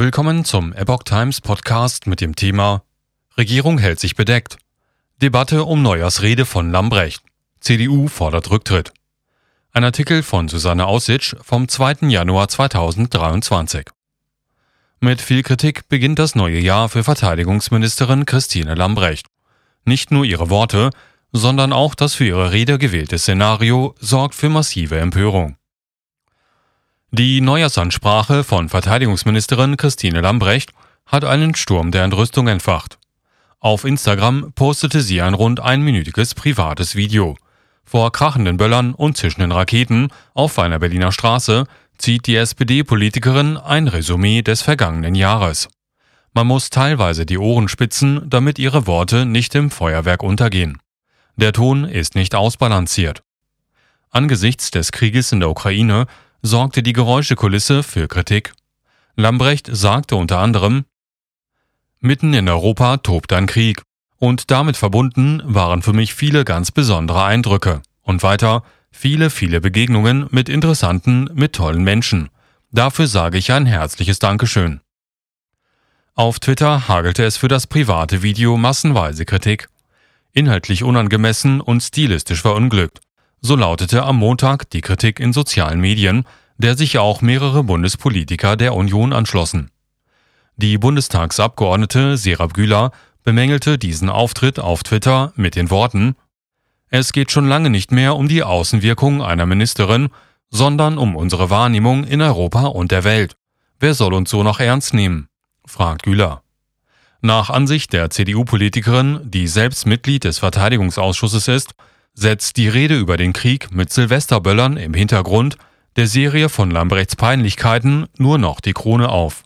Willkommen zum Epoch Times Podcast mit dem Thema Regierung hält sich bedeckt. Debatte um Neujahrsrede von Lambrecht. CDU fordert Rücktritt. Ein Artikel von Susanne Aussitsch vom 2. Januar 2023. Mit viel Kritik beginnt das neue Jahr für Verteidigungsministerin Christine Lambrecht. Nicht nur ihre Worte, sondern auch das für ihre Rede gewählte Szenario sorgt für massive Empörung. Die Neujahrsansprache von Verteidigungsministerin Christine Lambrecht hat einen Sturm der Entrüstung entfacht. Auf Instagram postete sie ein rund einminütiges privates Video. Vor krachenden Böllern und zischenden Raketen auf einer Berliner Straße zieht die SPD-Politikerin ein Resümee des vergangenen Jahres. Man muss teilweise die Ohren spitzen, damit ihre Worte nicht im Feuerwerk untergehen. Der Ton ist nicht ausbalanciert. Angesichts des Krieges in der Ukraine sorgte die Geräuschekulisse für Kritik. Lambrecht sagte unter anderem, Mitten in Europa tobt ein Krieg, und damit verbunden waren für mich viele ganz besondere Eindrücke. Und weiter, viele, viele Begegnungen mit interessanten, mit tollen Menschen. Dafür sage ich ein herzliches Dankeschön. Auf Twitter hagelte es für das private Video massenweise Kritik. Inhaltlich unangemessen und stilistisch verunglückt. So lautete am Montag die Kritik in sozialen Medien, der sich auch mehrere Bundespolitiker der Union anschlossen. Die Bundestagsabgeordnete Serap Güler bemängelte diesen Auftritt auf Twitter mit den Worten Es geht schon lange nicht mehr um die Außenwirkung einer Ministerin, sondern um unsere Wahrnehmung in Europa und der Welt. Wer soll uns so noch ernst nehmen? fragt Güler. Nach Ansicht der CDU-Politikerin, die selbst Mitglied des Verteidigungsausschusses ist, setzt die Rede über den Krieg mit Silvesterböllern im Hintergrund der Serie von Lambrechts Peinlichkeiten nur noch die Krone auf.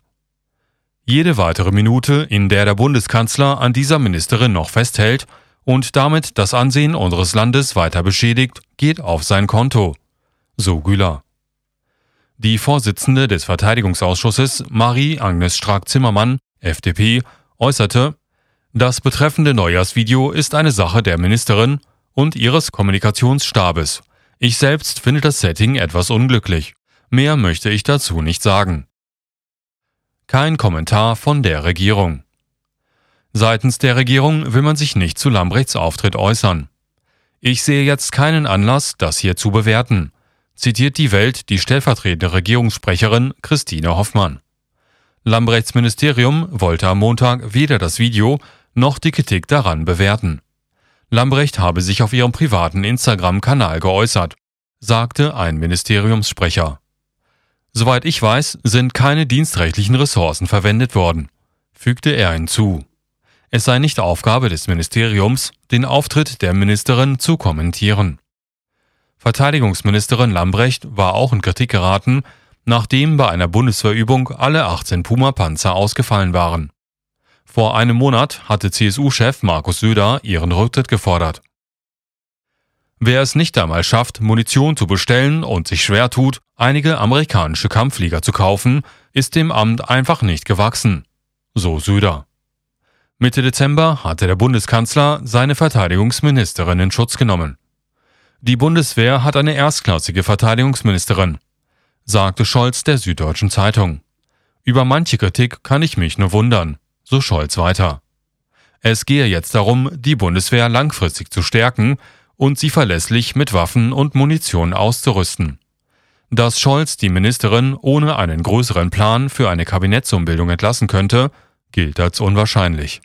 Jede weitere Minute, in der der Bundeskanzler an dieser Ministerin noch festhält und damit das Ansehen unseres Landes weiter beschädigt, geht auf sein Konto. So Güler. Die Vorsitzende des Verteidigungsausschusses, Marie-Agnes Strack-Zimmermann, FDP, äußerte, das betreffende Neujahrsvideo ist eine Sache der Ministerin und ihres Kommunikationsstabes. Ich selbst finde das Setting etwas unglücklich. Mehr möchte ich dazu nicht sagen. Kein Kommentar von der Regierung. Seitens der Regierung will man sich nicht zu Lambrechts Auftritt äußern. Ich sehe jetzt keinen Anlass, das hier zu bewerten, zitiert die Welt die stellvertretende Regierungssprecherin Christine Hoffmann. Lambrechts Ministerium wollte am Montag weder das Video noch die Kritik daran bewerten. Lambrecht habe sich auf ihrem privaten Instagram-Kanal geäußert, sagte ein Ministeriumssprecher. Soweit ich weiß, sind keine dienstrechtlichen Ressourcen verwendet worden, fügte er hinzu. Es sei nicht Aufgabe des Ministeriums, den Auftritt der Ministerin zu kommentieren. Verteidigungsministerin Lambrecht war auch in Kritik geraten, nachdem bei einer Bundeswehrübung alle 18 Puma-Panzer ausgefallen waren. Vor einem Monat hatte CSU-Chef Markus Söder ihren Rücktritt gefordert. Wer es nicht einmal schafft, Munition zu bestellen und sich schwer tut, einige amerikanische Kampfflieger zu kaufen, ist dem Amt einfach nicht gewachsen. So Söder. Mitte Dezember hatte der Bundeskanzler seine Verteidigungsministerin in Schutz genommen. Die Bundeswehr hat eine erstklassige Verteidigungsministerin, sagte Scholz der Süddeutschen Zeitung. Über manche Kritik kann ich mich nur wundern so Scholz weiter. Es gehe jetzt darum, die Bundeswehr langfristig zu stärken und sie verlässlich mit Waffen und Munition auszurüsten. Dass Scholz die Ministerin ohne einen größeren Plan für eine Kabinettsumbildung entlassen könnte, gilt als unwahrscheinlich.